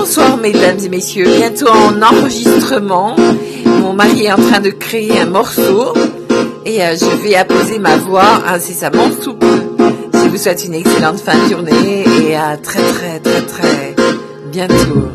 Bonsoir mesdames et messieurs, bientôt en enregistrement. Mon mari est en train de créer un morceau et euh, je vais apposer ma voix incessamment sous peu. Je vous souhaite une excellente fin de journée et à très très très très bientôt.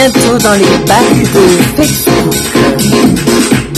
bientôt dans les bacs de Facebook.